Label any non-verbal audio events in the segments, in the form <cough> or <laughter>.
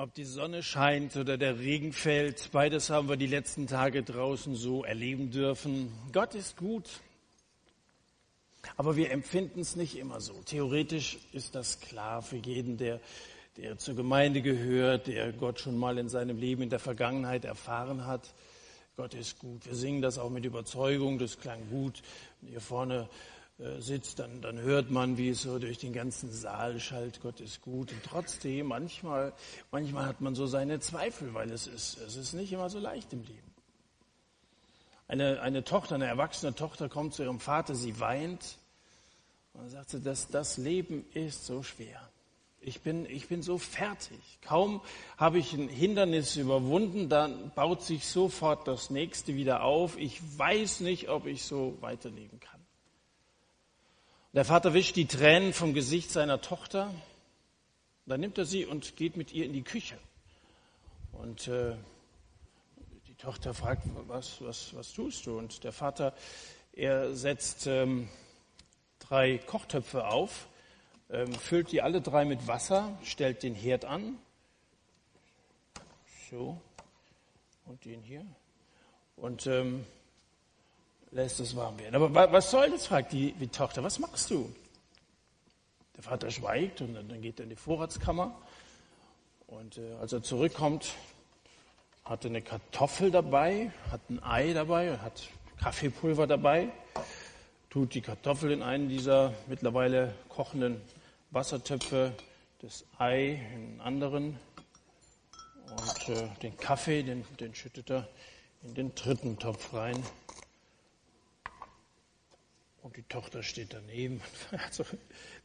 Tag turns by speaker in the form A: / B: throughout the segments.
A: Ob die Sonne scheint oder der Regen fällt, beides haben wir die letzten Tage draußen so erleben dürfen. Gott ist gut, aber wir empfinden es nicht immer so. Theoretisch ist das klar für jeden, der, der zur Gemeinde gehört, der Gott schon mal in seinem Leben in der Vergangenheit erfahren hat. Gott ist gut. Wir singen das auch mit Überzeugung, das klang gut. Hier vorne sitzt, dann, dann hört man, wie es so durch den ganzen Saal schallt, Gott ist gut. Und trotzdem, manchmal, manchmal hat man so seine Zweifel, weil es ist, es ist nicht immer so leicht im Leben. Eine, eine Tochter, eine erwachsene Tochter kommt zu ihrem Vater, sie weint und sagt sie, dass das Leben ist so schwer. Ich bin, ich bin so fertig. Kaum habe ich ein Hindernis überwunden, dann baut sich sofort das nächste wieder auf. Ich weiß nicht, ob ich so weiterleben kann. Der Vater wischt die Tränen vom Gesicht seiner Tochter. Dann nimmt er sie und geht mit ihr in die Küche. Und äh, die Tochter fragt, was, was, was tust du? Und der Vater, er setzt ähm, drei Kochtöpfe auf, ähm, füllt die alle drei mit Wasser, stellt den Herd an. So. Und den hier. Und ähm, lässt es warm werden. Aber was soll das, fragt die, die Tochter, was machst du? Der Vater schweigt und dann geht er in die Vorratskammer. Und äh, als er zurückkommt, hat er eine Kartoffel dabei, hat ein Ei dabei, hat Kaffeepulver dabei, tut die Kartoffel in einen dieser mittlerweile kochenden Wassertöpfe, das Ei in einen anderen und äh, den Kaffee, den, den schüttet er in den dritten Topf rein. Und die Tochter steht daneben. <laughs> Also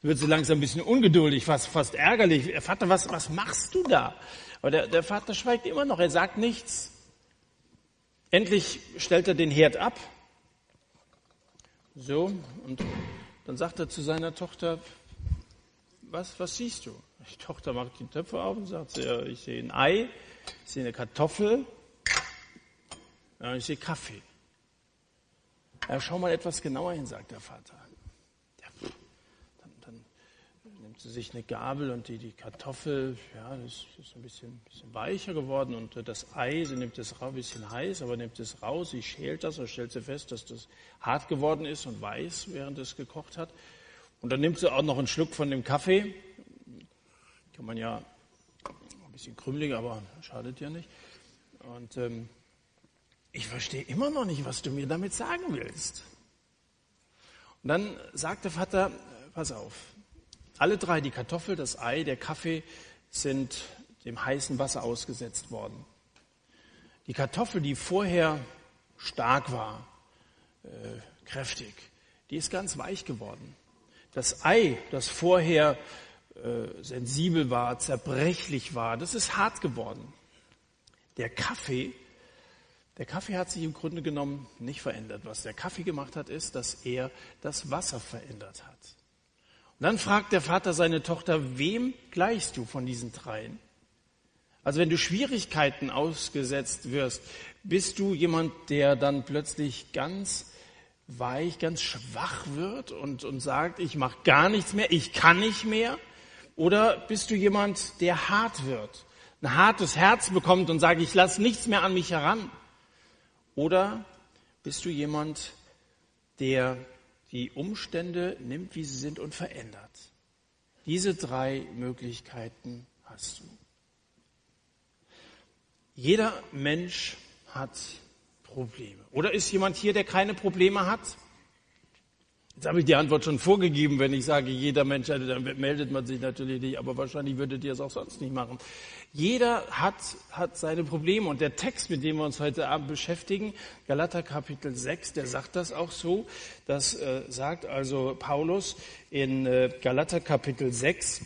A: wird sie langsam ein bisschen ungeduldig, fast, fast ärgerlich. Vater, was, was machst du da? Aber der, der Vater schweigt immer noch, er sagt nichts. Endlich stellt er den Herd ab. So, und dann sagt er zu seiner Tochter, was, was siehst du? Die Tochter macht die Töpfe auf und sagt, ja, ich sehe ein Ei, ich sehe eine Kartoffel, ja, ich sehe Kaffee. Ja, schau mal etwas genauer hin, sagt der Vater. Ja, dann, dann, nimmt sie sich eine Gabel und die, die Kartoffel, ja, das ist ein bisschen, bisschen weicher geworden und das Ei, sie nimmt es ein bisschen heiß, aber nimmt es raus, sie schält das und stellt sie fest, dass das hart geworden ist und weiß, während es gekocht hat. Und dann nimmt sie auch noch einen Schluck von dem Kaffee. Kann man ja ein bisschen krümelig, aber schadet ja nicht. Und ähm, ich verstehe immer noch nicht, was du mir damit sagen willst. Und dann sagt der Vater, pass auf, alle drei, die Kartoffel, das Ei, der Kaffee, sind dem heißen Wasser ausgesetzt worden. Die Kartoffel, die vorher stark war, äh, kräftig, die ist ganz weich geworden. Das Ei, das vorher äh, sensibel war, zerbrechlich war, das ist hart geworden. Der Kaffee, der Kaffee hat sich im Grunde genommen nicht verändert. Was der Kaffee gemacht hat, ist, dass er das Wasser verändert hat. Und dann fragt der Vater seine Tochter, wem gleichst du von diesen dreien? Also wenn du Schwierigkeiten ausgesetzt wirst, bist du jemand, der dann plötzlich ganz weich, ganz schwach wird und, und sagt, ich mache gar nichts mehr, ich kann nicht mehr? Oder bist du jemand, der hart wird, ein hartes Herz bekommt und sagt, ich lasse nichts mehr an mich heran? Oder bist du jemand, der die Umstände nimmt, wie sie sind und verändert? Diese drei Möglichkeiten hast du. Jeder Mensch hat Probleme. Oder ist jemand hier, der keine Probleme hat? Jetzt habe ich die Antwort schon vorgegeben, wenn ich sage, jeder Mensch, also dann meldet man sich natürlich nicht, aber wahrscheinlich würdet ihr es auch sonst nicht machen. Jeder hat, hat seine Probleme und der Text, mit dem wir uns heute Abend beschäftigen, Galater Kapitel 6, der sagt das auch so. Das äh, sagt also Paulus in äh, Galater Kapitel 6,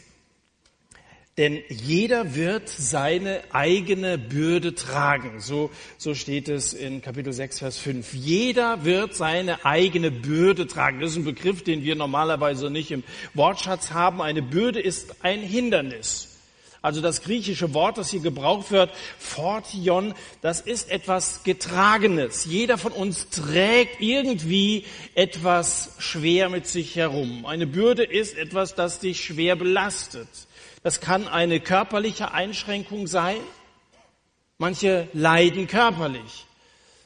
A: denn jeder wird seine eigene Bürde tragen. So, so steht es in Kapitel 6, Vers 5. Jeder wird seine eigene Bürde tragen. Das ist ein Begriff, den wir normalerweise nicht im Wortschatz haben. Eine Bürde ist ein Hindernis. Also das griechische Wort, das hier gebraucht wird, Fortion, das ist etwas Getragenes. Jeder von uns trägt irgendwie etwas schwer mit sich herum. Eine Bürde ist etwas, das dich schwer belastet. Das kann eine körperliche Einschränkung sein. Manche leiden körperlich.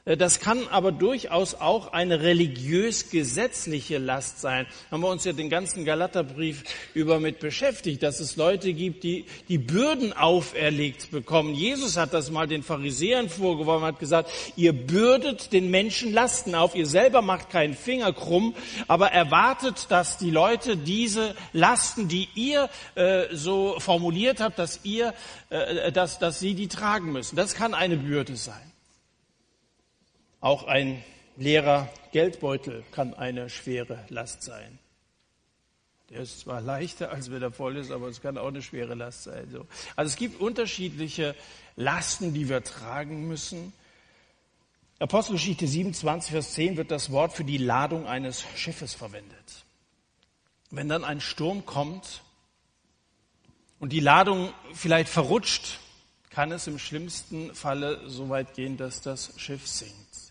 A: Äh, das kann aber durchaus auch eine religiös-gesetzliche Last sein. Haben wir uns ja den ganzen Galaterbrief über mit beschäftigt, dass es Leute gibt, die die Bürden auferlegt bekommen. Jesus hat das mal den Pharisäern vorgeworfen, hat gesagt, ihr bürdet den Menschen Lasten auf, ihr selber macht keinen Finger krumm, aber erwartet, dass die Leute diese Lasten, die ihr äh, so formuliert habt, dass ihr, äh, dass, dass sie die tragen müssen. Das kann eine Bürde sein. Auch ein leerer Geldbeutel kann eine schwere Last sein. Der ist zwar leichter, als wenn er voll ist, aber es kann auch eine schwere Last sein. Also es gibt unterschiedliche Lasten, die wir tragen müssen. Apostelgeschichte 27, Vers 10 wird das Wort für die Ladung eines Schiffes verwendet. Wenn dann ein Sturm kommt und die Ladung vielleicht verrutscht, kann es im schlimmsten Falle so weit gehen, dass das Schiff sinkt.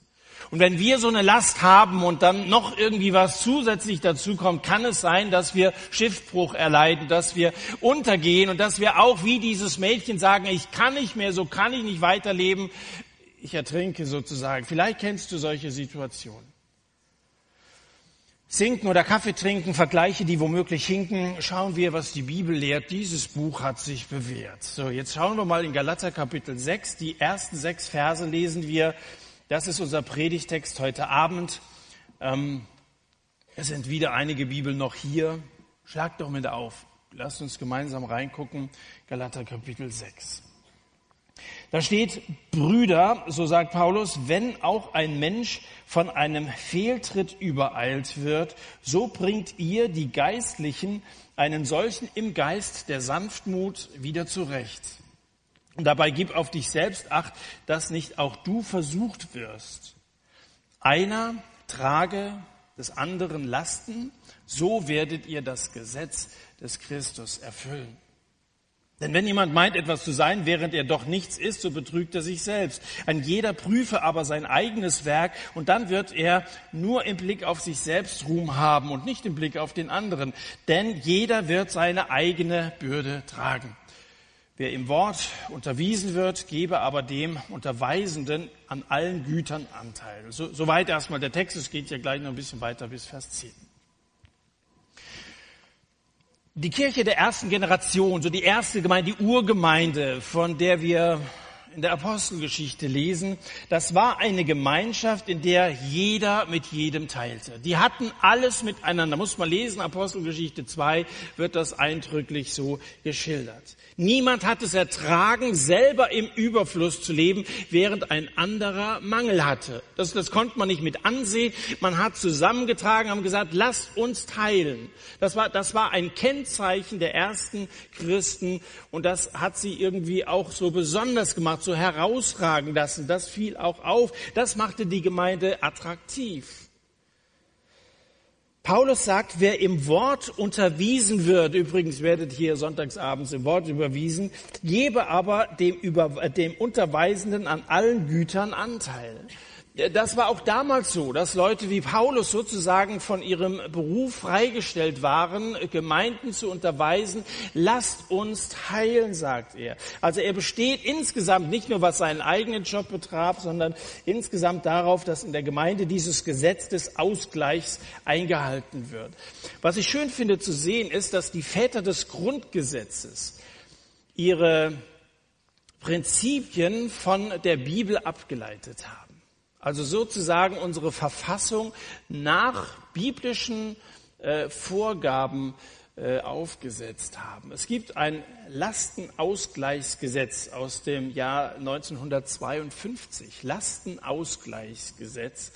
A: Und wenn wir so eine Last haben und dann noch irgendwie was zusätzlich dazu kommt, kann es sein, dass wir Schiffbruch erleiden, dass wir untergehen und dass wir auch wie dieses Mädchen sagen, ich kann nicht mehr, so kann ich nicht weiterleben. Ich ertrinke sozusagen. Vielleicht kennst du solche Situationen. Sinken oder Kaffee trinken, Vergleiche, die womöglich hinken. Schauen wir, was die Bibel lehrt. Dieses Buch hat sich bewährt. So, jetzt schauen wir mal in Galater Kapitel 6. Die ersten sechs Verse lesen wir das ist unser Predigtext heute Abend. Ähm, es sind wieder einige Bibeln noch hier. Schlagt doch mit auf. Lasst uns gemeinsam reingucken. Galater Kapitel 6. Da steht, Brüder, so sagt Paulus, wenn auch ein Mensch von einem Fehltritt übereilt wird, so bringt ihr, die Geistlichen, einen solchen im Geist der Sanftmut wieder zurecht. Und dabei gib auf dich selbst acht, dass nicht auch du versucht wirst. Einer trage des anderen Lasten, so werdet ihr das Gesetz des Christus erfüllen. Denn wenn jemand meint, etwas zu sein, während er doch nichts ist, so betrügt er sich selbst. Ein jeder prüfe aber sein eigenes Werk und dann wird er nur im Blick auf sich selbst Ruhm haben und nicht im Blick auf den anderen. Denn jeder wird seine eigene Bürde tragen. Wer im Wort unterwiesen wird, gebe aber dem Unterweisenden an allen Gütern Anteil. So, soweit erstmal der Text. Es geht ja gleich noch ein bisschen weiter bis Vers 10. Die Kirche der ersten Generation, so die erste Gemeinde, die Urgemeinde, von der wir in der Apostelgeschichte lesen, das war eine Gemeinschaft, in der jeder mit jedem teilte. Die hatten alles miteinander. Muss man lesen, Apostelgeschichte 2 wird das eindrücklich so geschildert. Niemand hat es ertragen, selber im Überfluss zu leben, während ein anderer Mangel hatte. Das, das konnte man nicht mit ansehen. Man hat zusammengetragen, haben gesagt, lasst uns teilen. Das war, das war ein Kennzeichen der ersten Christen und das hat sie irgendwie auch so besonders gemacht, so herausragen lassen. Das fiel auch auf. Das machte die Gemeinde attraktiv. Paulus sagt, wer im Wort unterwiesen wird, übrigens werdet hier sonntagsabends im Wort überwiesen, gebe aber dem, Über, dem Unterweisenden an allen Gütern Anteil. Das war auch damals so, dass Leute wie Paulus sozusagen von ihrem Beruf freigestellt waren, Gemeinden zu unterweisen. Lasst uns teilen, sagt er. Also er besteht insgesamt nicht nur was seinen eigenen Job betraf, sondern insgesamt darauf, dass in der Gemeinde dieses Gesetz des Ausgleichs eingehalten wird. Was ich schön finde zu sehen, ist, dass die Väter des Grundgesetzes ihre Prinzipien von der Bibel abgeleitet haben. Also sozusagen unsere Verfassung nach biblischen äh, Vorgaben äh, aufgesetzt haben. Es gibt ein Lastenausgleichsgesetz aus dem Jahr 1952. Lastenausgleichsgesetz.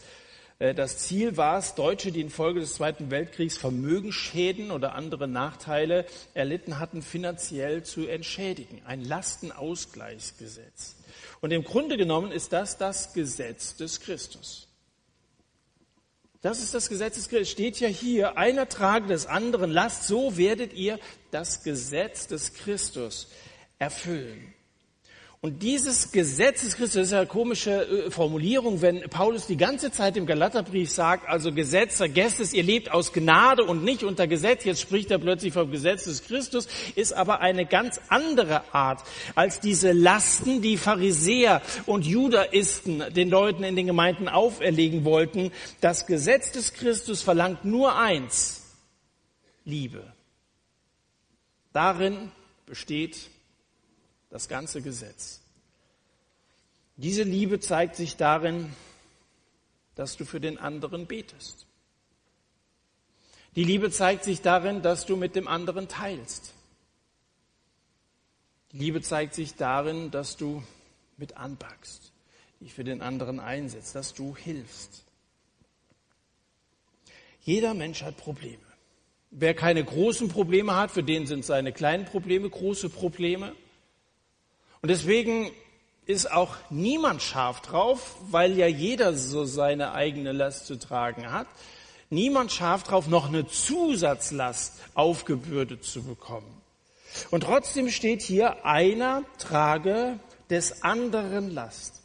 A: Äh, das Ziel war es, Deutsche, die infolge des Zweiten Weltkriegs Vermögensschäden oder andere Nachteile erlitten hatten, finanziell zu entschädigen. Ein Lastenausgleichsgesetz. Und im Grunde genommen ist das das Gesetz des Christus. Das ist das Gesetz des Christus. Steht ja hier, einer trage des anderen Last, so werdet ihr das Gesetz des Christus erfüllen. Und dieses Gesetz des Christus, das ist ja eine komische äh, Formulierung, wenn Paulus die ganze Zeit im Galaterbrief sagt, also Gesetz, vergesst es, ihr lebt aus Gnade und nicht unter Gesetz. Jetzt spricht er plötzlich vom Gesetz des Christus, ist aber eine ganz andere Art als diese Lasten, die Pharisäer und Judaisten den Leuten in den Gemeinden auferlegen wollten. Das Gesetz des Christus verlangt nur eins, Liebe. Darin besteht das ganze Gesetz. Diese Liebe zeigt sich darin, dass du für den anderen betest. Die Liebe zeigt sich darin, dass du mit dem anderen teilst. Die Liebe zeigt sich darin, dass du mit anpackst, dich für den anderen einsetzt, dass du hilfst. Jeder Mensch hat Probleme. Wer keine großen Probleme hat, für den sind seine kleinen Probleme große Probleme. Und deswegen ist auch niemand scharf drauf, weil ja jeder so seine eigene Last zu tragen hat, niemand scharf drauf, noch eine Zusatzlast aufgebürdet zu bekommen. Und trotzdem steht hier, einer trage des anderen Last.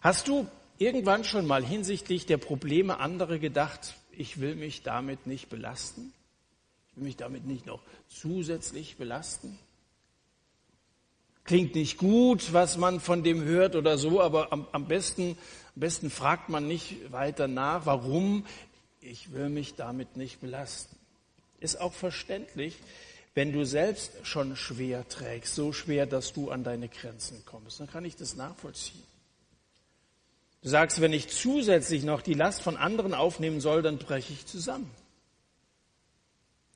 A: Hast du irgendwann schon mal hinsichtlich der Probleme anderer gedacht, ich will mich damit nicht belasten? Ich will mich damit nicht noch zusätzlich belasten? Klingt nicht gut, was man von dem hört oder so, aber am, am, besten, am besten fragt man nicht weiter nach, warum. Ich will mich damit nicht belasten. Ist auch verständlich, wenn du selbst schon schwer trägst, so schwer, dass du an deine Grenzen kommst. Dann kann ich das nachvollziehen. Du sagst, wenn ich zusätzlich noch die Last von anderen aufnehmen soll, dann breche ich zusammen.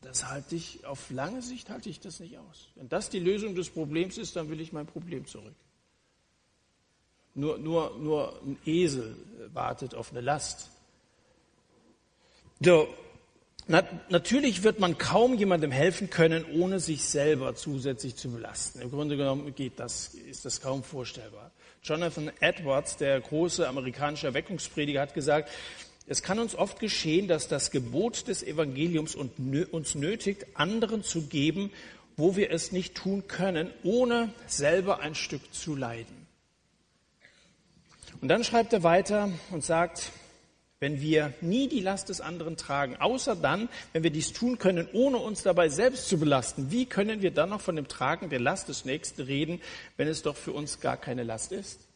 A: Das halte ich, auf lange Sicht halte ich das nicht aus. Wenn das die Lösung des Problems ist, dann will ich mein Problem zurück. Nur, nur, nur ein Esel wartet auf eine Last. So, na, natürlich wird man kaum jemandem helfen können, ohne sich selber zusätzlich zu belasten. Im Grunde genommen geht das, ist das kaum vorstellbar. Jonathan Edwards, der große amerikanische Erweckungsprediger, hat gesagt, es kann uns oft geschehen, dass das Gebot des Evangeliums uns nötigt, anderen zu geben, wo wir es nicht tun können, ohne selber ein Stück zu leiden. Und dann schreibt er weiter und sagt, wenn wir nie die Last des anderen tragen, außer dann, wenn wir dies tun können, ohne uns dabei selbst zu belasten, wie können wir dann noch von dem Tragen der Last des Nächsten reden, wenn es doch für uns gar keine Last ist?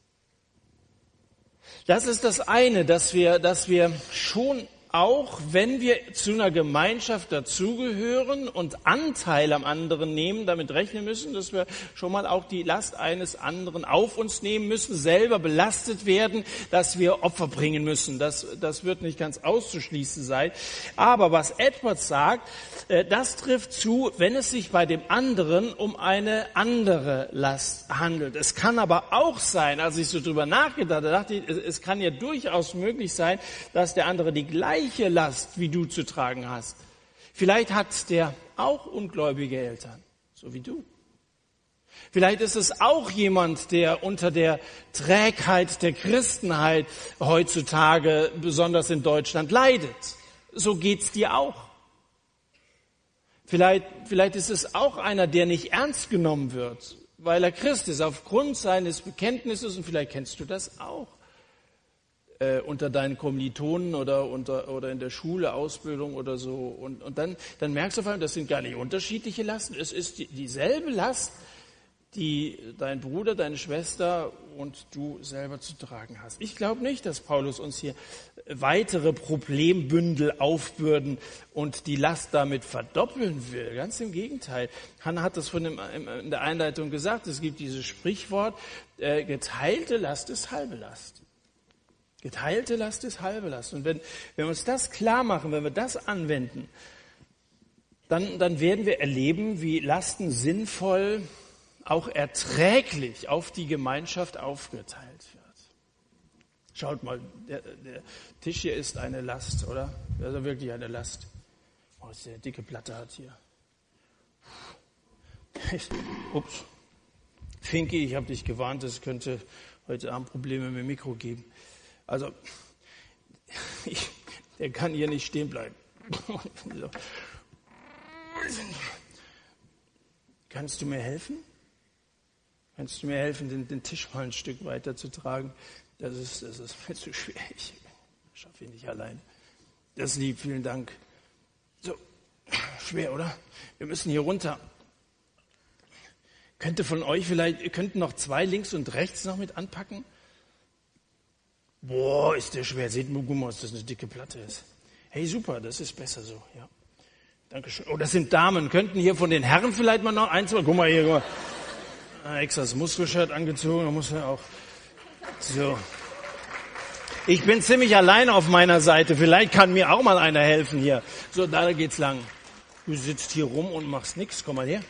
A: Das ist das eine, dass wir, dass wir schon auch wenn wir zu einer Gemeinschaft dazugehören und Anteil am anderen nehmen, damit rechnen müssen, dass wir schon mal auch die Last eines anderen auf uns nehmen müssen, selber belastet werden, dass wir Opfer bringen müssen. Das, das wird nicht ganz auszuschließen sein. Aber was Edwards sagt, äh, das trifft zu, wenn es sich bei dem anderen um eine andere Last handelt. Es kann aber auch sein, als ich so drüber nachgedacht habe, dachte ich, es kann ja durchaus möglich sein, dass der andere die gleiche gleiche Last wie du zu tragen hast. Vielleicht hat der auch ungläubige Eltern, so wie du. Vielleicht ist es auch jemand, der unter der Trägheit der Christenheit heutzutage, besonders in Deutschland, leidet. So geht's dir auch. Vielleicht, vielleicht ist es auch einer, der nicht ernst genommen wird, weil er Christ ist, aufgrund seines Bekenntnisses, und vielleicht kennst du das auch äh, unter deinen Kommilitonen oder, unter, oder in der Schule, Ausbildung oder so. Und, und dann, dann merkst du vor allem, das sind gar nicht unterschiedliche Lasten. Es ist die, dieselbe Last, die dein Bruder, deine Schwester und du selber zu tragen hast. Ich glaube nicht, dass Paulus uns hier weitere Problembündel aufbürden und die Last damit verdoppeln will. Ganz im Gegenteil. Hanna hat das von dem, in der Einleitung gesagt. Es gibt dieses Sprichwort, äh, geteilte Last ist halbe Last. Geteilte Last ist halbe Last. Und wenn, wenn wir uns das klar machen, wenn wir das anwenden, dann, dann werden wir erleben, wie Lasten sinnvoll, auch erträglich auf die Gemeinschaft aufgeteilt wird. Schaut mal, der, der Tisch hier ist eine Last, oder? Also wirklich eine Last. Oh, was der dicke Platte hat hier. Ups. Finki, ich habe dich gewarnt, es könnte heute Abend Probleme mit dem Mikro geben. Also, <laughs> ich, der kann hier nicht stehen bleiben. <laughs> Kannst du mir helfen? Kannst du mir helfen, den, den Tisch mal ein Stück weiter zu tragen? Das ist, das ist mir zu schwer. Ich schaffe ihn nicht allein. Das ist lieb, vielen Dank. So, schwer, oder? Wir müssen hier runter. Könnte von euch vielleicht, ihr könnt noch zwei links und rechts noch mit anpacken? Boah, ist der schwer. Seht mal, guck mal, dass das eine dicke Platte ist. Hey, super, das ist besser so, ja. Dankeschön. Oh, das sind Damen. Könnten hier von den Herren vielleicht mal noch ein, zwei, guck mal hier, guck mal. Ah, extra das Muskelshirt angezogen, da muss er auch. So. Ich bin ziemlich allein auf meiner Seite. Vielleicht kann mir auch mal einer helfen hier. So, da geht's lang. Du sitzt hier rum und machst nichts. Komm mal her.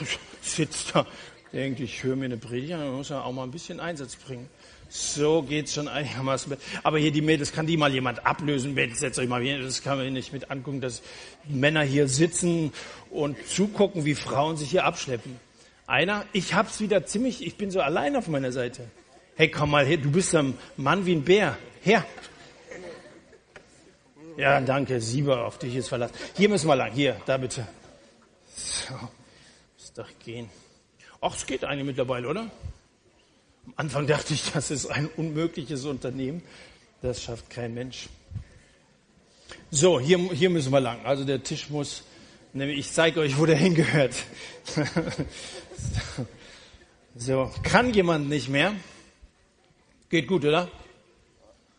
A: <laughs> Sitzt da. Denkt, ich höre mir eine Predigt an, muss ja auch mal ein bisschen Einsatz bringen. So geht's schon einigermaßen. Aber hier die Mädels, kann die mal jemand ablösen? Setzt euch mal hin. Das kann man nicht mit angucken, dass Männer hier sitzen und zugucken, wie Frauen sich hier abschleppen. Einer, ich hab's wieder ziemlich, ich bin so allein auf meiner Seite. Hey, komm mal her, du bist ein Mann wie ein Bär. Her. Ja, danke, Sieber, auf dich ist verlassen. Hier müssen wir lang, hier, da bitte. So, muss doch gehen. Ach, es geht eigentlich mittlerweile, oder? Am Anfang dachte ich, das ist ein unmögliches Unternehmen. Das schafft kein Mensch. So, hier, hier müssen wir lang. Also der Tisch muss, nämlich ich zeige euch, wo der hingehört. <laughs> so, kann jemand nicht mehr? Geht gut, oder?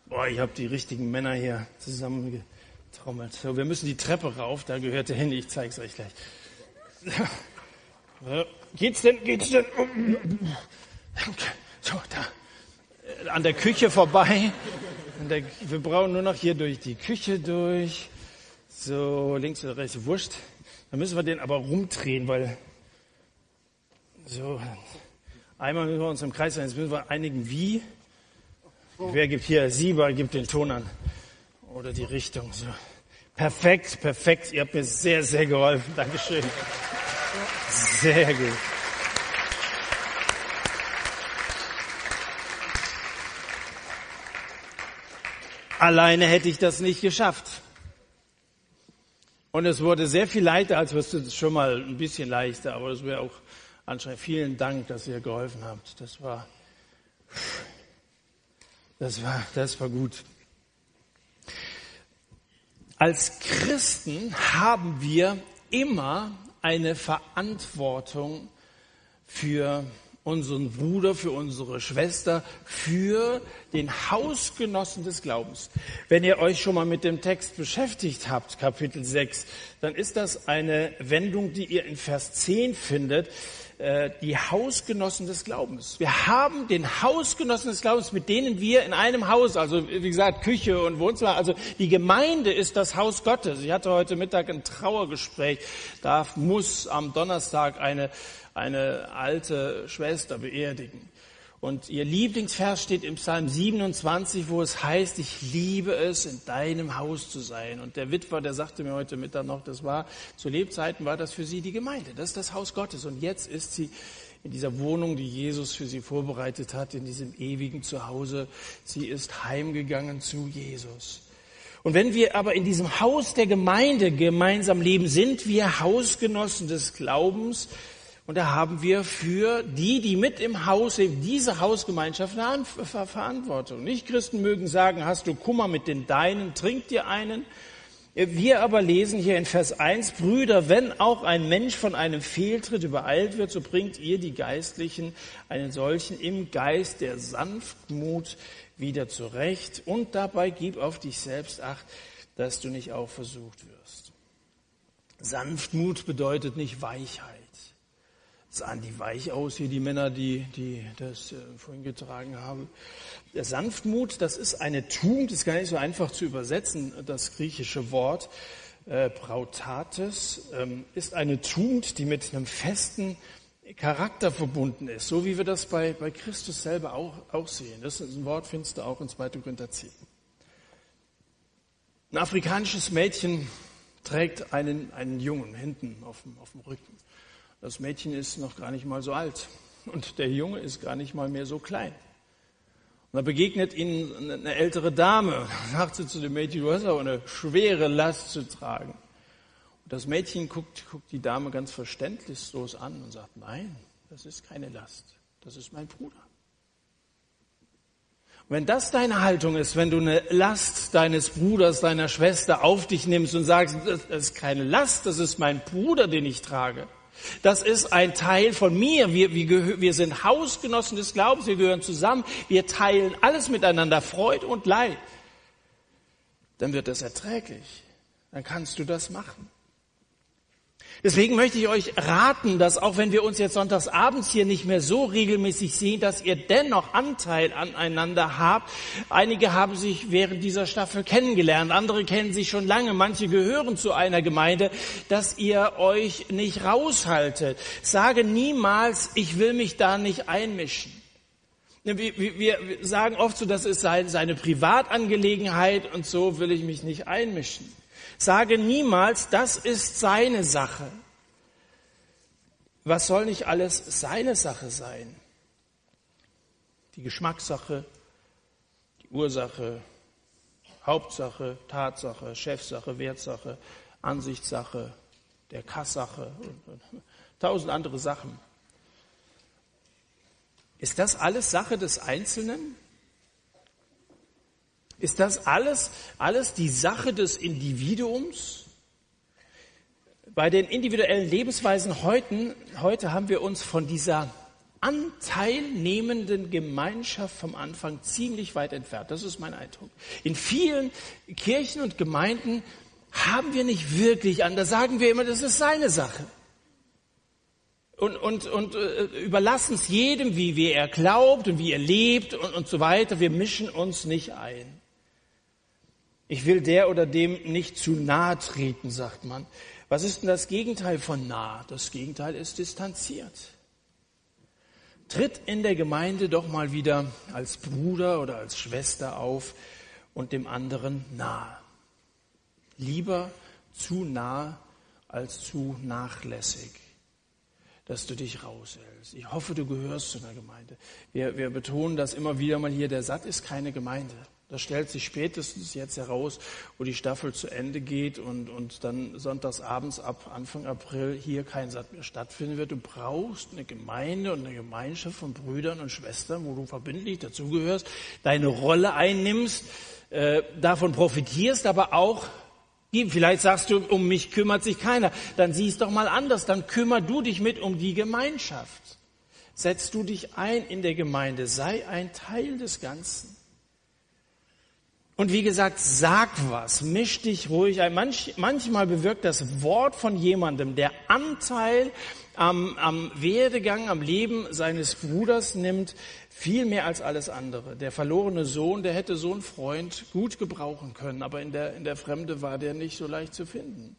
A: Boah, ich habe die richtigen Männer hier zusammengetrommelt. So, wir müssen die Treppe rauf, da gehört der hin, ich zeige es euch gleich. <laughs> Geht's denn, geht's denn? So, da. An der Küche vorbei. Der, wir brauchen nur noch hier durch die Küche durch. So, links oder rechts, wurscht. Dann müssen wir den aber rumdrehen, weil so, einmal müssen wir uns im Kreis sein, jetzt müssen wir einigen, wie. Wer gibt hier? Sieber gibt den Ton an. Oder die Richtung. So. Perfekt, perfekt. Ihr habt mir sehr, sehr geholfen. Dankeschön. Sehr gut. Alleine hätte ich das nicht geschafft. Und es wurde sehr viel leichter, als wirst du schon mal ein bisschen leichter, aber es wäre auch anscheinend vielen Dank, dass ihr geholfen habt. Das war das war, das war gut. Als Christen haben wir immer eine Verantwortung für unseren Bruder, für unsere Schwester, für den Hausgenossen des Glaubens. Wenn ihr euch schon mal mit dem Text beschäftigt habt, Kapitel 6, dann ist das eine Wendung, die ihr in Vers 10 findet. Äh, die Hausgenossen des Glaubens. Wir haben den Hausgenossen des Glaubens, mit denen wir in einem Haus, also wie gesagt, Küche und Wohnzimmer, also die Gemeinde ist das Haus Gottes. Ich hatte heute Mittag ein Trauergespräch. Da muss am Donnerstag eine, eine alte Schwester beerdigen. Und ihr Lieblingsvers steht im Psalm 27, wo es heißt, ich liebe es, in deinem Haus zu sein. Und der Witwer, der sagte mir heute Mittag noch, das war, zu Lebzeiten war das für sie die Gemeinde. Das ist das Haus Gottes. Und jetzt ist sie in dieser Wohnung, die Jesus für sie vorbereitet hat, in diesem ewigen Zuhause. Sie ist heimgegangen zu Jesus. Und wenn wir aber in diesem Haus der Gemeinde gemeinsam leben, sind wir Hausgenossen des Glaubens, und da haben wir für die, die mit im Haus leben, diese Hausgemeinschaft eine Verantwortung. Nicht Christen mögen sagen, hast du Kummer mit den Deinen, trink dir einen. Wir aber lesen hier in Vers 1, Brüder, wenn auch ein Mensch von einem Fehltritt übereilt wird, so bringt ihr die Geistlichen einen solchen im Geist der Sanftmut wieder zurecht und dabei gib auf dich selbst acht, dass du nicht auch versucht wirst. Sanftmut bedeutet nicht Weichheit sahen die weich aus, hier die Männer, die, die das äh, vorhin getragen haben. Der Sanftmut, das ist eine Tugend, ist gar nicht so einfach zu übersetzen, das griechische Wort. Äh, Brautates ähm, ist eine Tugend, die mit einem festen Charakter verbunden ist, so wie wir das bei, bei Christus selber auch, auch sehen. Das ist ein Wort, findest du auch in 2. Korinther 10. Ein afrikanisches Mädchen trägt einen, einen Jungen hinten auf dem, auf dem Rücken. Das Mädchen ist noch gar nicht mal so alt und der Junge ist gar nicht mal mehr so klein. Und da begegnet ihnen eine ältere Dame. Da sagt sie zu dem Mädchen, du hast aber eine schwere Last zu tragen. Und das Mädchen guckt, guckt die Dame ganz verständnislos an und sagt, nein, Das ist keine Last. Das ist mein Bruder. Und wenn das deine Haltung ist, wenn du eine Last deines Bruders, deiner Schwester auf dich nimmst und sagst, das ist keine Last, das ist mein Bruder, den ich trage. Das ist ein Teil von mir. Wir, wir, wir sind Hausgenossen des Glaubens, wir gehören zusammen, wir teilen alles miteinander, Freude und Leid. Dann wird das erträglich. Dann kannst du das machen. Deswegen möchte ich euch raten, dass auch wenn wir uns jetzt sonntags abends hier nicht mehr so regelmäßig sehen, dass ihr dennoch Anteil aneinander habt. Einige haben sich während dieser Staffel kennengelernt, andere kennen sich schon lange, manche gehören zu einer Gemeinde, dass ihr euch nicht raushaltet. Sage niemals, ich will mich da nicht einmischen. Wir, sagen oft so, das ist seine Privatangelegenheit und so will ich mich nicht einmischen. Sage niemals, das ist seine Sache. Was soll nicht alles seine Sache sein? Die Geschmackssache, die Ursache, Hauptsache, Tatsache, Chefsache, Wertsache, Ansichtssache, der Kasssache und, und tausend andere Sachen. Ist das alles Sache des Einzelnen? Ist das alles, alles die Sache des Individuums? Bei den individuellen Lebensweisen heute, heute haben wir uns von dieser anteilnehmenden Gemeinschaft vom Anfang ziemlich weit entfernt. Das ist mein Eindruck. In vielen Kirchen und Gemeinden haben wir nicht wirklich an, da sagen wir immer, das ist seine Sache. Und, und, und äh, überlassen es jedem, wie, wie er glaubt und wie er lebt und, und so weiter. Wir mischen uns nicht ein. Ich will der oder dem nicht zu nahe treten, sagt man. Was ist denn das Gegenteil von nah? Das Gegenteil ist distanziert. Tritt in der Gemeinde doch mal wieder als Bruder oder als Schwester auf und dem anderen nah. Lieber zu nah als zu nachlässig, dass du dich raushältst. Ich hoffe, du gehörst zu einer Gemeinde. Wir, wir betonen das immer wieder mal hier. Der Satt ist keine Gemeinde. Das stellt sich spätestens jetzt heraus, wo die Staffel zu Ende geht und, und dann sonntags abends ab Anfang April hier kein Satt mehr stattfinden wird. Du brauchst eine Gemeinde und eine Gemeinschaft von Brüdern und Schwestern, wo du verbindlich dazugehörst, deine Rolle einnimmst, äh, davon profitierst, aber auch Vielleicht sagst du, um mich kümmert sich keiner. Dann sieh es doch mal anders. Dann kümmer du dich mit um die Gemeinschaft. Setz du dich ein in der Gemeinde. Sei ein Teil des Ganzen. Und wie gesagt, sag was, misch dich ruhig ein. Manch, manchmal bewirkt das Wort von jemandem, der Anteil am, am Werdegang, am Leben seines Bruders nimmt, viel mehr als alles andere. Der verlorene Sohn, der hätte so einen Freund gut gebrauchen können, aber in der, in der Fremde war der nicht so leicht zu finden.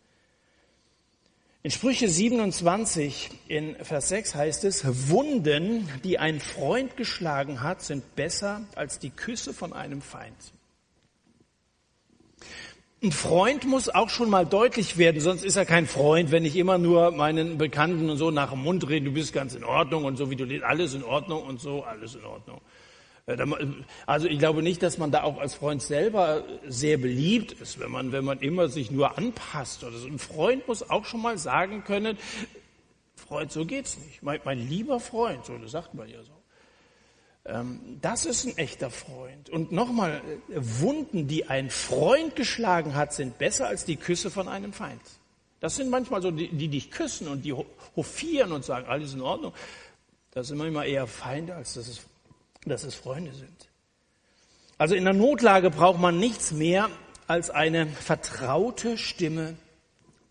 A: In Sprüche 27 in Vers 6 heißt es, Wunden, die ein Freund geschlagen hat, sind besser als die Küsse von einem Feind. Ein Freund muss auch schon mal deutlich werden, sonst ist er kein Freund, wenn ich immer nur meinen Bekannten und so nach dem Mund rede, du bist ganz in Ordnung und so wie du lebst, alles in Ordnung und so, alles in Ordnung. Äh, also ich glaube nicht, dass man da auch als Freund selber sehr beliebt ist, wenn man, wenn man immer sich nur anpasst oder so. Ein Freund muss auch schon mal sagen können, Freund, so geht's nicht. Mein, mein lieber Freund, so das sagt man ja so. Ähm, das ist ein echter Freund. Und nochmal, äh, Wunden, die ein Freund geschlagen hat, sind besser als die Küsse von einem Feind. Das sind manchmal so, die, die dich küssen und die hofieren und sagen, alles in Ordnung. Das sind manchmal eher Feinde, als dass es, dass es Freunde sind. Also in der Notlage braucht man nichts mehr als eine vertraute Stimme,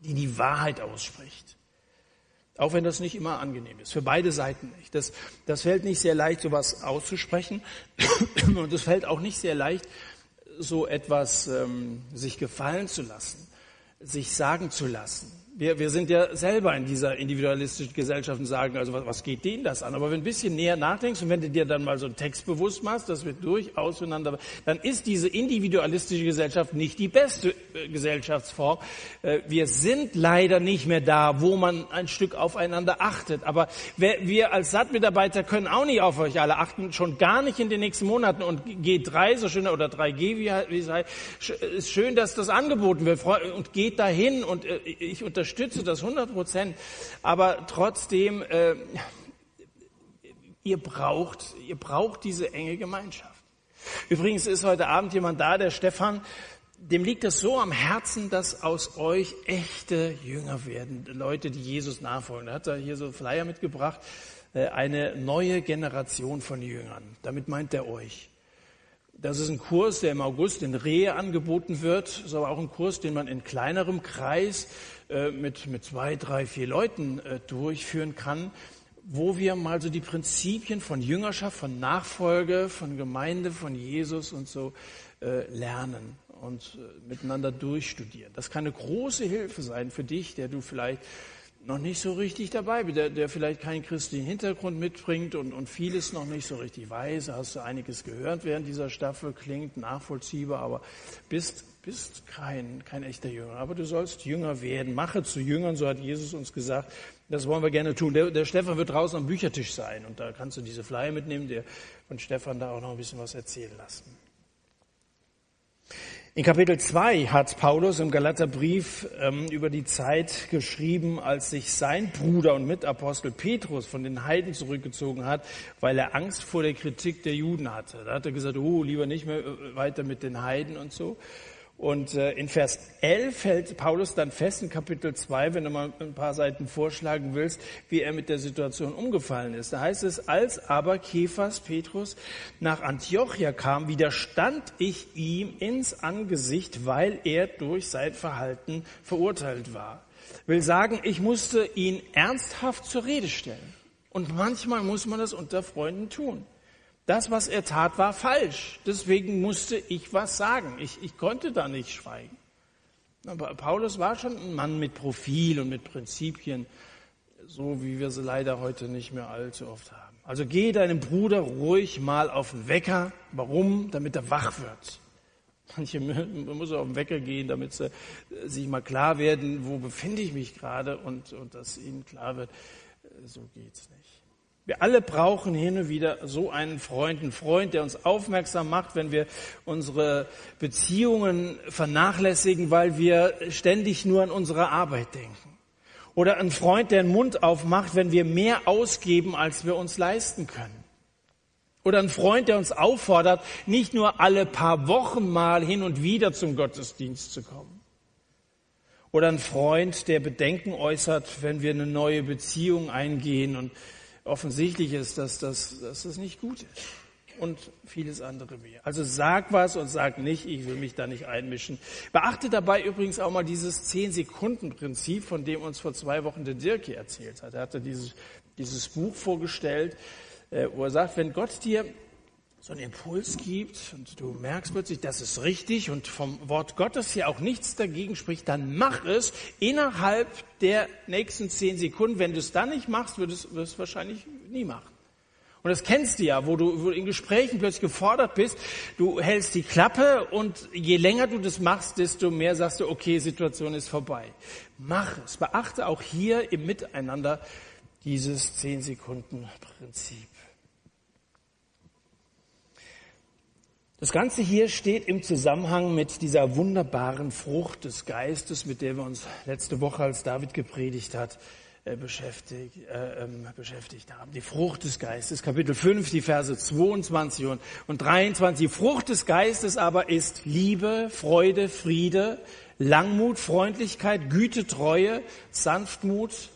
A: die die Wahrheit ausspricht. Auch wenn das nicht immer angenehm ist. Für beide Seiten nicht. Das, das fällt nicht sehr leicht, sowas auszusprechen. <coughs> Und es fällt auch nicht sehr leicht, so etwas ähm, sich gefallen zu lassen, sich sagen zu lassen. Wir, wir sind ja selber in dieser individualistischen Gesellschaft und sagen, also was, was geht denen das an? Aber wenn du ein bisschen näher nachdenkst und wenn du dir dann mal so einen Text bewusst machst, das wird durchaus voneinander, dann ist diese individualistische Gesellschaft nicht die beste äh, Gesellschaftsform. Äh, wir sind leider nicht mehr da, wo man ein Stück aufeinander achtet. Aber wir, als SAT-Mitarbeiter können auch nicht auf euch alle achten, schon gar nicht in den nächsten Monaten. Und G3, so schön, oder 3G, wie, wie es heißt, ist schön, dass das angeboten wird. Und geht dahin und äh, ich unterstütze unterstütze das 100 Prozent, aber trotzdem, äh, Ihr braucht, ihr braucht diese enge Gemeinschaft. Übrigens ist heute Abend jemand da, der Stefan, dem liegt es so am Herzen, dass aus euch echte Jünger werden, Leute, die Jesus nachfolgen. Er hat da hier so Flyer mitgebracht, äh, eine neue Generation von Jüngern. Damit meint er euch. Das ist ein Kurs, der im August in Rehe angeboten wird. Ist aber auch ein Kurs, den man in kleinerem Kreis äh, mit, mit zwei, drei, vier Leuten äh, durchführen kann, wo wir mal so die Prinzipien von Jüngerschaft, von Nachfolge, von Gemeinde, von Jesus und so äh, lernen und äh, miteinander durchstudieren. Das kann eine große Hilfe sein für dich, der du vielleicht noch nicht so richtig dabei bist, der, der vielleicht keinen christlichen Hintergrund mitbringt und, und vieles noch nicht so richtig weiß. Hast du einiges gehört während dieser Staffel, klingt nachvollziehbar, aber bist, bist kein, kein echter Jünger. Aber du sollst Jünger werden. Mache zu Jüngern, so hat Jesus uns gesagt. Das wollen wir gerne tun. Der, der Stefan wird draußen am Büchertisch sein und da kannst du diese Flyer mitnehmen, der von Stefan da auch noch ein bisschen was erzählen lassen. In Kapitel 2 hat Paulus im Galaterbrief ähm, über die Zeit geschrieben, als sich sein Bruder und Mitapostel Petrus von den Heiden zurückgezogen hat, weil er Angst vor der Kritik der Juden hatte. Da hat er gesagt, oh, lieber nicht mehr äh, weiter mit den Heiden und so. Und äh, in Vers 11 hält Paulus dann fest, in Kapitel 2, wenn du mal ein paar Seiten vorschlagen willst, wie er mit der Situation umgefallen ist. Da heißt es, als aber Kephas Petrus nach Antiochia kam, widerstand ich ihm ins Angesicht, weil er durch sein Verhalten verurteilt war. Will sagen, ich musste ihn ernsthaft zur Rede stellen. Und manchmal muss man das unter Freunden tun. Das, was er tat, war falsch. Deswegen musste ich was sagen. Ich, ich konnte da nicht schweigen. Aber Paulus war schon ein Mann mit Profil und mit Prinzipien, so wie wir sie leider heute nicht mehr allzu oft haben. Also geh deinem Bruder ruhig mal auf den Wecker. Warum? Damit er wach wird. Manche muss auf den Wecker gehen, damit sie sich mal klar werden, wo befinde ich mich gerade und, und dass ihnen klar wird, so geht's nicht. Wir alle brauchen hin und wieder so einen Freund, einen Freund, der uns aufmerksam macht, wenn wir unsere Beziehungen vernachlässigen, weil wir ständig nur an unsere Arbeit denken. Oder ein Freund, der den Mund aufmacht, wenn wir mehr ausgeben, als wir uns leisten können. Oder ein Freund, der uns auffordert, nicht nur alle paar Wochen mal hin und wieder zum Gottesdienst zu kommen. Oder ein Freund, der Bedenken äußert, wenn wir eine neue Beziehung eingehen und offensichtlich ist, dass das, dass das nicht gut ist. Und vieles andere mehr. Also sag was und sag nicht, ich will mich da nicht einmischen. Beachte dabei übrigens auch mal dieses 10-Sekunden-Prinzip, von dem uns vor zwei Wochen der Dirk erzählt hat. Er hatte dieses, dieses Buch vorgestellt, äh, wo er sagt, wenn Gott dir so einen Impuls gibt und du merkst plötzlich, das ist richtig und vom Wort Gottes hier auch nichts dagegen spricht, dann mach es innerhalb der nächsten zehn Sekunden. Wenn du es dann nicht machst, wirst du es wahrscheinlich nie machen. Und das kennst du ja, wo du, wo du in Gesprächen plötzlich gefordert bist, du hältst die Klappe und je länger du das machst, desto mehr sagst du, okay, Situation ist vorbei. Mach es. Beachte auch hier im Miteinander dieses zehn Sekunden Prinzip. Das Ganze hier steht im Zusammenhang mit dieser wunderbaren Frucht des Geistes, mit der wir uns letzte Woche, als David gepredigt hat, äh, beschäftigt, äh, ähm, beschäftigt haben. Die Frucht des Geistes, Kapitel 5, die Verse 22 und, und 23. Die Frucht des Geistes aber ist Liebe, Freude, Friede, Langmut, Freundlichkeit, Güte, Treue, Sanftmut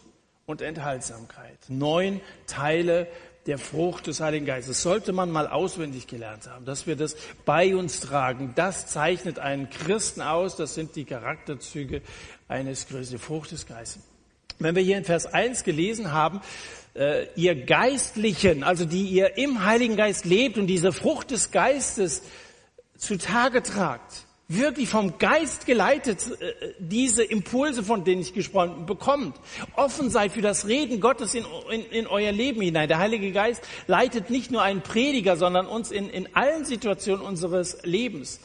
A: und Enthaltsamkeit. Neun Teile der Frucht des Heiligen Geistes. Sollte man mal auswendig gelernt haben, dass wir das bei uns tragen. Das zeichnet einen Christen aus. Das sind die Charakterzüge eines Christen. Die Frucht des Geistes. Wenn wir hier in Vers 1 gelesen haben, äh, ihr Geistlichen, also die ihr im Heiligen Geist lebt und diese Frucht des Geistes zutage tragt, wirklich vom Geist geleitet äh, diese Impulse, von denen ich gesprochen habe, bekommt. Offen seid für das Reden Gottes in, in, in, euer Leben hinein. Der Heilige Geist leitet nicht nur einen Prediger, sondern uns in, in allen Situationen unseres Lebens.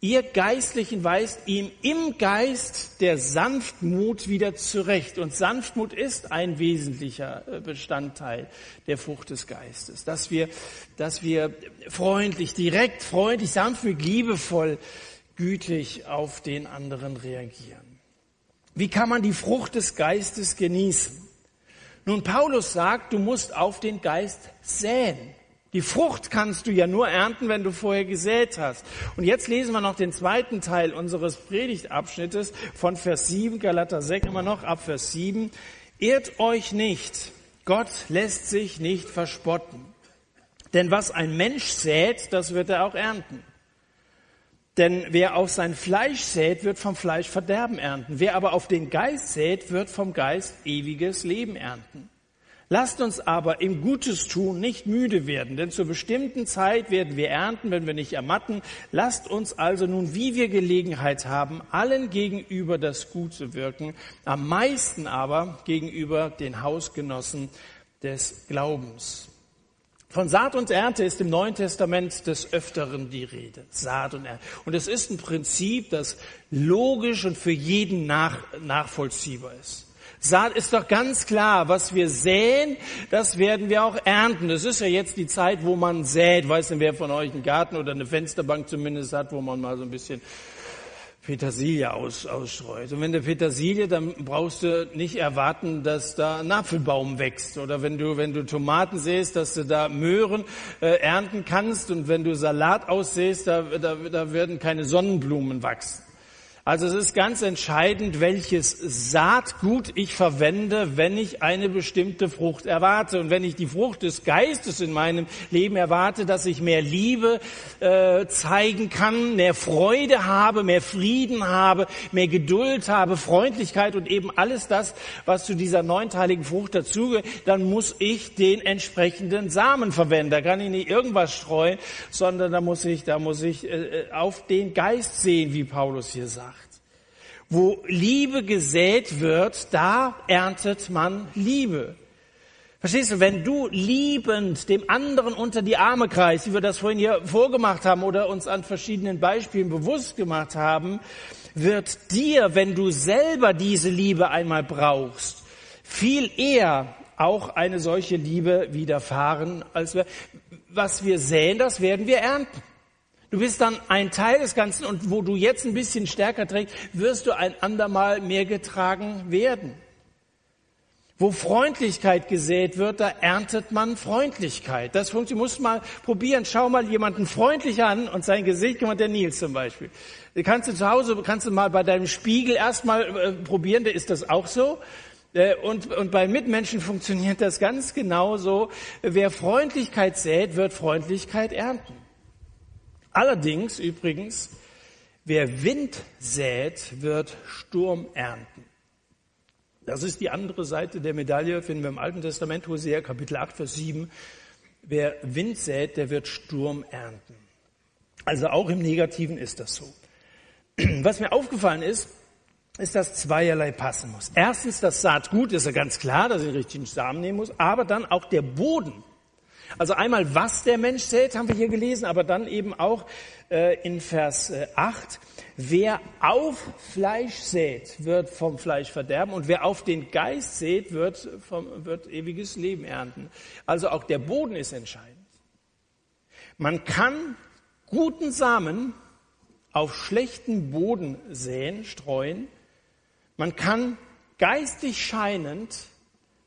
A: Ihr Geistlichen weist ihm im Geist der Sanftmut wieder zurecht. Und Sanftmut ist ein wesentlicher äh, Bestandteil der Frucht des Geistes. Dass wir, dass wir freundlich, direkt, freundlich, sanftmütig, liebevoll, gütig auf den anderen reagieren. Wie kann man die Frucht des Geistes genießen? Nun, Paulus sagt, du musst auf den Geist säen. Die Frucht kannst du ja nur ernten, wenn du vorher gesät hast. Und jetzt lesen wir noch den zweiten Teil unseres Predigtabschnittes von Vers 7, Galater 6 immer noch ab Vers 7. Irrt euch nicht, Gott lässt sich nicht verspotten. Denn was ein Mensch sät, das wird er auch ernten. Denn wer auf sein Fleisch sät, wird vom Fleisch Verderben ernten. Wer aber auf den Geist sät, wird vom Geist ewiges Leben ernten. Lasst uns aber im Gutes tun nicht müde werden, denn zur bestimmten Zeit werden wir ernten, wenn wir nicht ermatten. Lasst uns also nun, wie wir Gelegenheit haben, allen gegenüber das Gute wirken, am meisten aber gegenüber den Hausgenossen des Glaubens. Von Saat und Ernte ist im Neuen Testament des Öfteren die Rede. Saat und Ernte. Und es ist ein Prinzip, das logisch und für jeden nach, nachvollziehbar ist. Saat ist doch ganz klar, was wir säen, das werden wir auch ernten. Das ist ja jetzt die Zeit, wo man sät. Weiß denn, wer von euch einen Garten oder eine Fensterbank zumindest hat, wo man mal so ein bisschen Petersilie aus, ausstreut. Und wenn du Petersilie, dann brauchst du nicht erwarten, dass da ein Apfelbaum wächst. Oder wenn du, wenn du Tomaten säst, dass du da Möhren äh, ernten kannst. Und wenn du Salat aussäst, da, da, da werden keine Sonnenblumen wachsen. Also es ist ganz entscheidend, welches Saatgut ich verwende, wenn ich eine bestimmte Frucht erwarte. Und wenn ich die Frucht des Geistes in meinem Leben erwarte, dass ich mehr Liebe äh, zeigen kann, mehr Freude habe, mehr Frieden habe, mehr Geduld habe, Freundlichkeit und eben alles das, was zu dieser neunteiligen Frucht dazugehört, dann muss ich den entsprechenden Samen verwenden. Da kann ich nicht irgendwas streuen, sondern da muss ich, da muss ich äh, äh auf den Geist sehen, wie Paulus hier sagt. Wo Liebe gesät wird, da erntet man Liebe. Verstehst du, wenn du liebend dem anderen unter die Arme kreist, wie wir das vorhin hier vorgemacht haben oder uns an verschiedenen Beispielen bewusst gemacht haben, wird dir, wenn du selber diese Liebe einmal brauchst, viel eher auch eine solche Liebe widerfahren, als wir, was wir säen, das werden wir ernten. Du bist dann ein Teil des Ganzen und wo du jetzt ein bisschen stärker trägst, wirst du ein andermal mehr getragen werden. Wo Freundlichkeit gesät wird, da erntet man Freundlichkeit. Das funktioniert. Du musst mal probieren. Schau mal jemanden freundlich an und sein Gesicht, jemand der Nils zum Beispiel. Kannst du zu Hause, kannst du mal bei deinem Spiegel erstmal äh, probieren, ist das auch so. Äh, und, und bei Mitmenschen funktioniert das ganz genauso. Wer Freundlichkeit sät, wird Freundlichkeit ernten. Allerdings übrigens, wer Wind sät, wird Sturm ernten. Das ist die andere Seite der Medaille, finden wir im Alten Testament, Hosea Kapitel 8, Vers 7. Wer Wind sät, der wird Sturm ernten. Also auch im Negativen ist das so. <clears throat> Was mir aufgefallen ist, ist, dass zweierlei passen muss. Erstens, das Saatgut ist ja ganz klar, dass ich den richtigen Samen nehmen muss, aber dann auch der Boden also einmal, was der Mensch sät, haben wir hier gelesen, aber dann eben auch äh, in Vers äh, 8, wer auf Fleisch sät, wird vom Fleisch verderben und wer auf den Geist sät, wird, vom, wird ewiges Leben ernten. Also auch der Boden ist entscheidend. Man kann guten Samen auf schlechten Boden säen, streuen. Man kann geistig scheinend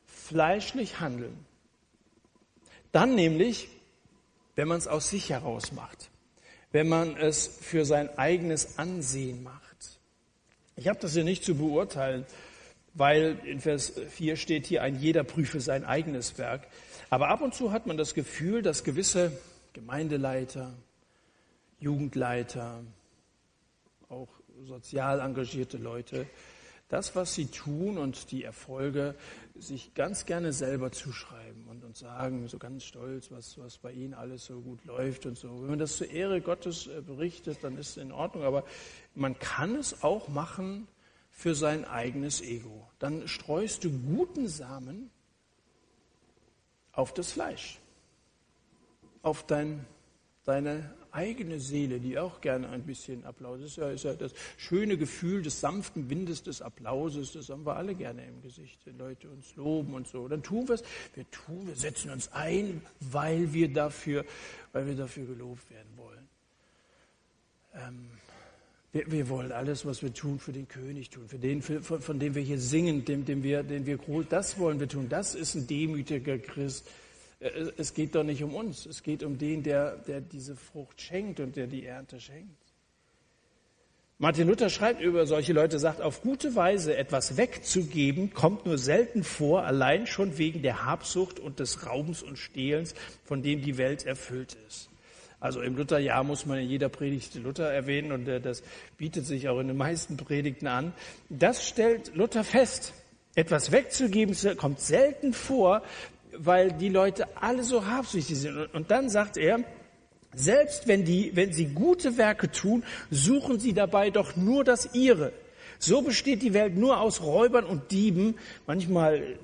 A: fleischlich handeln. Dann nämlich, wenn man es aus sich heraus macht, wenn man es für sein eigenes Ansehen macht. Ich habe das hier nicht zu beurteilen, weil in Vers 4 steht hier, ein jeder prüfe sein eigenes Werk. Aber ab und zu hat man das Gefühl, dass gewisse Gemeindeleiter, Jugendleiter, auch sozial engagierte Leute das, was sie tun und die Erfolge sich ganz gerne selber zuschreiben und, sagen, so ganz stolz, was, was bei ihnen alles so gut läuft und so. Wenn man das zur Ehre Gottes äh, berichtet, dann ist es in Ordnung, aber man kann es auch machen für sein eigenes Ego. Dann streust du guten Samen auf das Fleisch, auf dein, deine eigene Seele, die auch gerne ein bisschen Applaus ist ja, ist ja das schöne Gefühl des sanften Windes des Applauses, das haben wir alle gerne im Gesicht, wenn Leute uns loben und so. Dann tun wir es, wir tun, wir setzen uns ein, weil wir dafür, weil wir dafür gelobt werden wollen. Ähm, Wir, wir, wollen alles, was wir tun, für den König tun, für den, für, von, von, dem wir hier singen, dem, dem wir, den wir das wollen wir tun. Das ist ein demütiger Christ. Äh, es geht doch nicht um uns. Es geht um den, der, der diese Frucht schenkt und der die Ernte schenkt. Martin Luther schreibt über solche Leute, sagt, auf gute Weise etwas wegzugeben, kommt nur selten vor, allein schon wegen der Habsucht und des Raubens und Stehlens, von dem die Welt erfüllt ist. Also im Lutherjahr muss man in jeder Predigt Luther erwähnen und äh, das bietet sich auch in den meisten Predigten an. Das stellt Luther fest. Etwas wegzugeben kommt selten vor, weil die Leute alle so habsüchtig sind. Und dann sagt er, selbst wenn, die, wenn sie gute Werke tun, suchen sie dabei doch nur das ihre. So besteht die Welt nur aus Räubern und Dieben. Manchmal äh,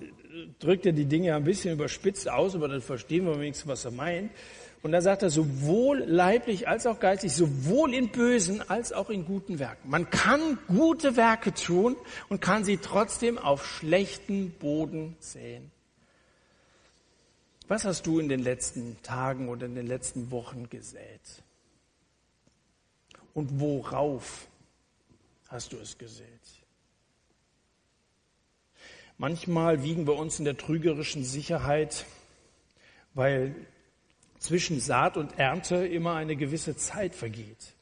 A: drückt er die Dinge ein bisschen überspitzt aus, aber dann verstehen wir wenigstens, was er meint. Und da sagt er, sowohl leiblich als auch geistig, sowohl in bösen als auch in guten Werken. Man kann gute Werke tun und kann sie trotzdem auf schlechten Boden säen. Was hast du in den letzten Tagen oder in den letzten Wochen gesät? Und worauf hast du es gesät? Manchmal wiegen wir uns in der trügerischen Sicherheit, weil zwischen Saat und Ernte immer eine gewisse Zeit vergeht.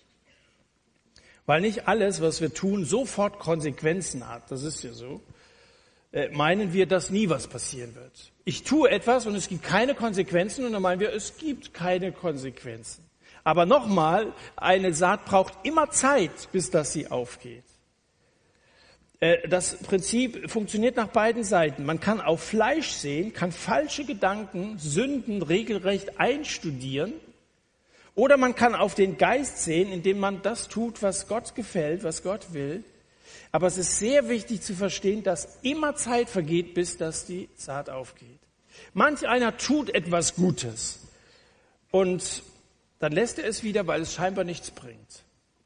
A: Weil nicht alles, was wir tun, sofort Konsequenzen hat. Das ist ja so. Äh, meinen wir, dass nie was passieren wird. Ich tue etwas und es gibt keine Konsequenzen und dann meinen wir, es gibt keine Konsequenzen. Aber nochmal, eine Saat braucht immer Zeit, bis das sie aufgeht. Äh, das Prinzip funktioniert nach beiden Seiten. Man kann auf Fleisch sehen, kann falsche Gedanken, Sünden regelrecht einstudieren. Oder man kann auf den Geist sehen, indem man das tut, was Gott gefällt, was Gott will. Aber es ist sehr wichtig zu verstehen, dass immer Zeit vergeht, bis dass die Saat aufgeht. Manch einer tut etwas Gutes und dann lässt er es wieder, weil es scheinbar nichts bringt.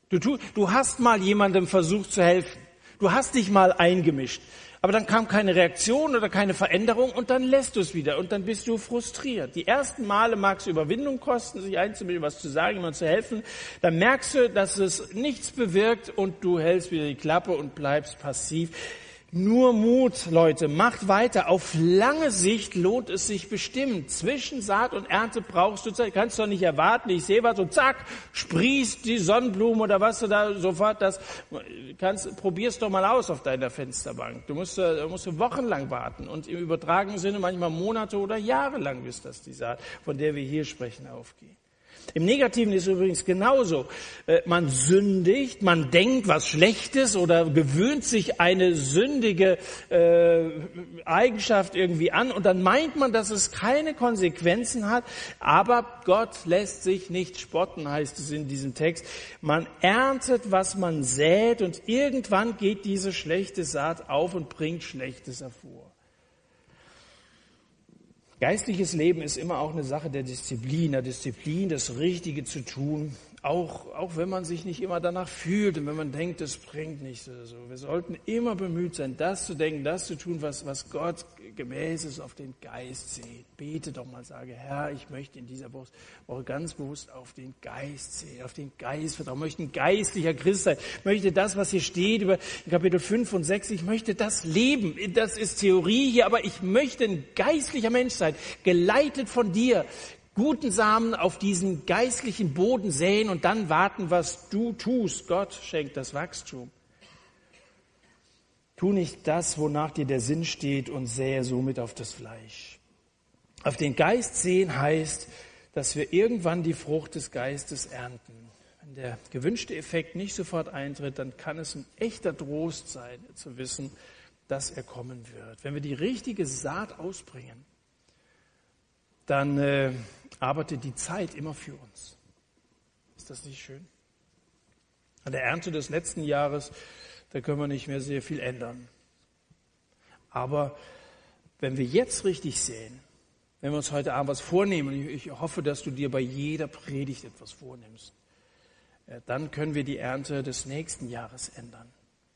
A: Du, tu, du hast mal jemandem versucht zu helfen. Du hast dich mal eingemischt. Aber dann kam keine Reaktion oder keine Veränderung und dann lässt du es wieder und dann bist du frustriert. Die ersten Male mag es Überwindung kosten, sich einzumischen, was zu sagen, jemand zu helfen. Dann merkst du, dass es nichts bewirkt und du hältst wieder die Klappe und bleibst passiv. Nur Mut, Leute, macht weiter. Auf lange Sicht lohnt es sich bestimmt. Zwischen Saat und Ernte brauchst du Zeit. Kannst doch nicht erwarten, ich sehe was und zack, sprießt die Sonnenblume oder was du da sofort das, kannst, probier's doch mal aus auf deiner Fensterbank. Du musst, du musst wochenlang warten und im übertragenen Sinne manchmal Monate oder Jahre lang, bis das die Saat, von der wir hier sprechen, aufgeht. Im Negativen ist es übrigens genauso. Äh, man sündigt, man denkt was Schlechtes oder gewöhnt sich eine sündige äh, Eigenschaft irgendwie an und dann meint man, dass es keine Konsequenzen hat, aber Gott lässt sich nicht spotten, heißt es in diesem Text. Man erntet, was man sät und irgendwann geht diese schlechte Saat auf und bringt Schlechtes hervor. Geistliches Leben ist immer auch eine Sache der Disziplin, der Disziplin, das Richtige zu tun, auch, auch wenn man sich nicht immer danach fühlt und wenn man denkt, das bringt nichts oder so. Wir sollten immer bemüht sein, das zu denken, das zu tun, was, was Gott gemäß ist, auf den Geist sieht. Bete doch mal, sage, Herr, ich möchte in dieser Woche ganz bewusst auf den Geist sehen, auf den Geist vertrauen, möchte ein geistlicher Christ sein, möchte das, was hier steht über Kapitel 5 und 6, ich möchte das leben. Das ist Theorie hier, aber ich möchte ein geistlicher Mensch sein, geleitet von dir, guten Samen auf diesen geistlichen Boden säen und dann warten, was du tust. Gott schenkt das Wachstum. Tu nicht das, wonach dir der Sinn steht und sähe somit auf das Fleisch. Auf den Geist sehen heißt, dass wir irgendwann die Frucht des Geistes ernten. Wenn der gewünschte Effekt nicht sofort eintritt, dann kann es ein echter Trost sein, zu wissen, dass er kommen wird. Wenn wir die richtige Saat ausbringen, dann äh, arbeitet die Zeit immer für uns. Ist das nicht schön? An der Ernte des letzten Jahres, da können wir nicht mehr sehr viel ändern. Aber wenn wir jetzt richtig sehen, wenn wir uns heute Abend was vornehmen, ich hoffe, dass du dir bei jeder Predigt etwas vornimmst, äh, dann können wir die Ernte des nächsten Jahres ändern.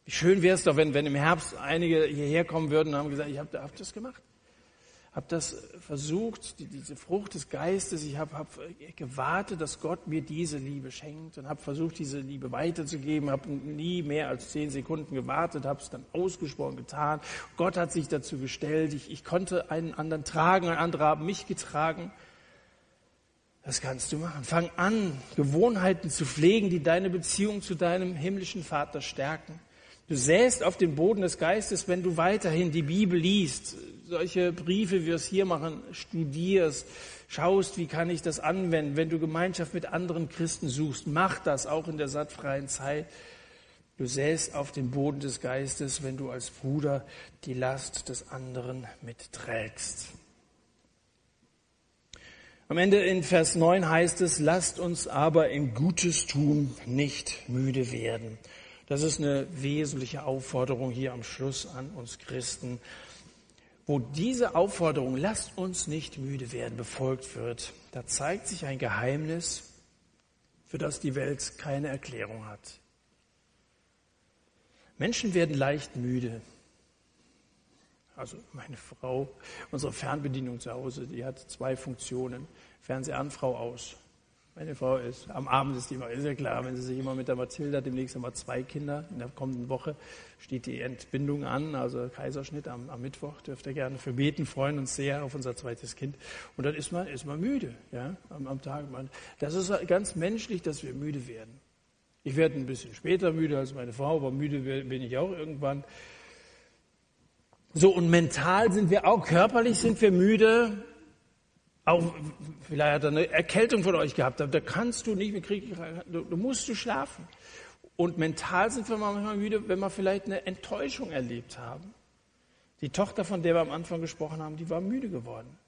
A: Wie schön wäre es doch, wenn, wenn im Herbst einige hierher kommen würden und haben gesagt, ich habe hab das gemacht habe das versucht, die, diese Frucht des Geistes, ich habe hab gewartet, dass Gott mir diese Liebe schenkt und habe versucht, diese Liebe weiterzugeben, habe nie mehr als zehn Sekunden gewartet, habe es dann ausgesprochen getan. Gott hat sich dazu gestellt, ich, ich konnte einen anderen tragen, ein anderer haben mich getragen. Das kannst du machen. Fang an, Gewohnheiten zu pflegen, die deine Beziehung zu deinem himmlischen Vater stärken. Du säst auf den Boden des Geistes, wenn du weiterhin die Bibel liest, solche Briefe, wie wir es hier machen, studierst, schaust, wie kann ich das anwenden, wenn du Gemeinschaft mit anderen Christen suchst, mach das auch in der sattfreien Zeit. Du säst auf den Boden des Geistes, wenn du als Bruder die Last des anderen mitträgst. Am Ende in Vers 9 heißt es, lasst uns aber im Gutes tun nicht müde werden. Das ist eine wesentliche Aufforderung hier am Schluss an uns Christen, wo diese Aufforderung, lasst uns nicht müde werden, befolgt wird. Da zeigt sich ein Geheimnis, für das die Welt keine Erklärung hat. Menschen werden leicht müde. Also meine Frau, unsere Fernbedienung zu Hause, die hat zwei Funktionen. Fernseher an, Frau aus. Meine Frau ist, am Abend ist die immer, ist ja klar, wenn sie sich immer mit der Mathilda, demnächst haben wir zwei Kinder, in der kommenden Woche steht die Entbindung an, also Kaiserschnitt am, am Mittwoch, dürft ihr gerne für beten, freuen uns sehr auf unser zweites Kind. Und dann ist man, ist man müde, ja, am, am Tag. Das ist ganz menschlich, dass wir müde werden. Ich werde ein bisschen später müde als meine Frau, aber müde bin ich auch irgendwann. So, und mental sind wir auch, körperlich sind wir müde, auch vielleicht hat er eine Erkältung von euch gehabt, da kannst du nicht mehr kriegen, du, musst du schlafen. Und mental sind wir manchmal müde, wenn wir vielleicht eine Enttäuschung erlebt haben. Die Tochter, von der wir am Anfang gesprochen haben, die war müde geworden.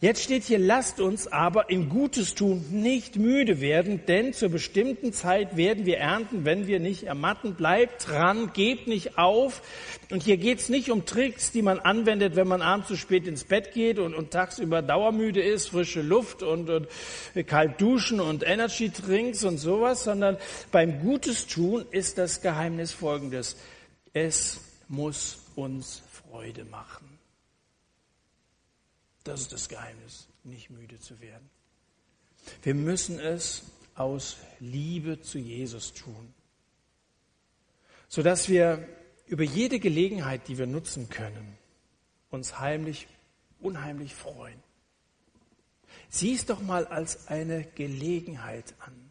A: Jetzt steht hier, lasst uns aber im Gutes tun nicht müde werden, denn zur bestimmten Zeit werden wir ernten, wenn wir nicht ermatten. Bleibt dran, gebt nicht auf. Und hier geht es nicht um Tricks, die man anwendet, wenn man abends zu spät ins Bett geht und, und tagsüber dauermüde ist, frische Luft und, und kalt duschen und Energy Drinks und sowas, sondern beim Gutes tun ist das Geheimnis folgendes. Es muss uns Freude machen. Das ist das Geheimnis, nicht müde zu werden. Wir müssen es aus Liebe zu Jesus tun, sodass wir über jede Gelegenheit, die wir nutzen können, uns heimlich, unheimlich freuen. Sieh es doch mal als eine Gelegenheit an.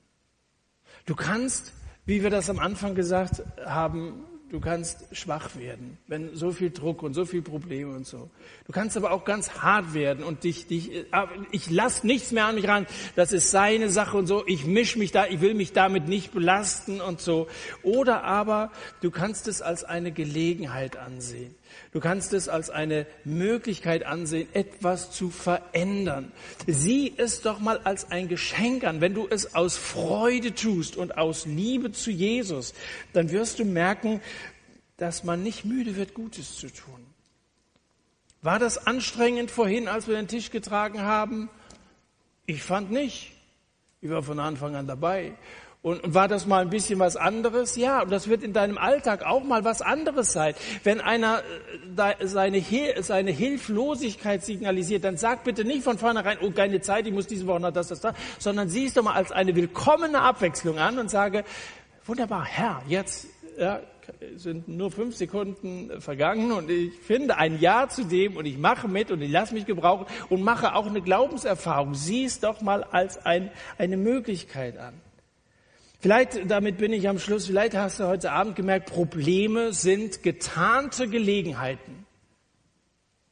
A: Du kannst, wie wir das am Anfang gesagt haben, Du kannst schwach werden, wenn so viel Druck und so viel Probleme und so. Du kannst aber auch ganz hart werden und dich, dich, ich lass nichts mehr an mich ran. Das ist seine Sache und so. Ich misch mich da, ich will mich damit nicht belasten und so. Oder aber du kannst es als eine Gelegenheit ansehen. Du kannst es als eine Möglichkeit ansehen, etwas zu verändern. Sieh es doch mal als ein Geschenk an. Wenn du es aus Freude tust und aus Liebe zu Jesus, dann wirst du merken, dass man nicht müde wird, Gutes zu tun. War das anstrengend vorhin, als wir den Tisch getragen haben? Ich fand nicht. Ich war von Anfang an dabei. Und, war das mal ein bisschen was anderes? Ja, und das wird in deinem Alltag auch mal was anderes sein. Wenn einer äh, seine, seine Hilflosigkeit signalisiert, dann sag bitte nicht von vornherein, oh, keine Zeit, ich muss diese Woche noch das, das, das, sondern sieh es doch mal als eine willkommene Abwechslung an und sage, wunderbar, Herr, jetzt ja, sind nur fünf Sekunden vergangen und ich finde ein Ja zu dem und ich mache mit und ich lasse mich gebrauchen und mache auch eine Glaubenserfahrung. Sieh es doch mal als ein, eine Möglichkeit an. Vielleicht, damit bin ich am Schluss, vielleicht hast du heute Abend gemerkt, Probleme sind getarnte Gelegenheiten.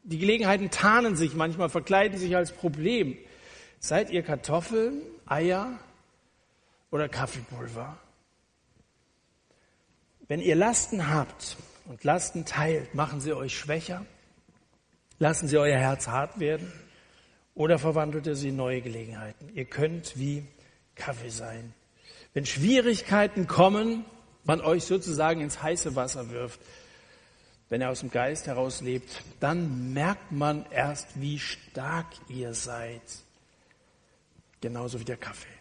A: Die Gelegenheiten tarnen sich manchmal, verkleiden sich als Problem. Seid ihr Kartoffeln, Eier oder Kaffeepulver? Wenn ihr Lasten habt und Lasten teilt, machen sie euch schwächer, lassen sie euer Herz hart werden oder verwandelt ihr sie in neue Gelegenheiten. Ihr könnt wie Kaffee sein wenn Schwierigkeiten kommen, man euch sozusagen ins heiße Wasser wirft, wenn er aus dem Geist heraus lebt, dann merkt man erst, wie stark ihr seid. Genauso wie der Kaffee.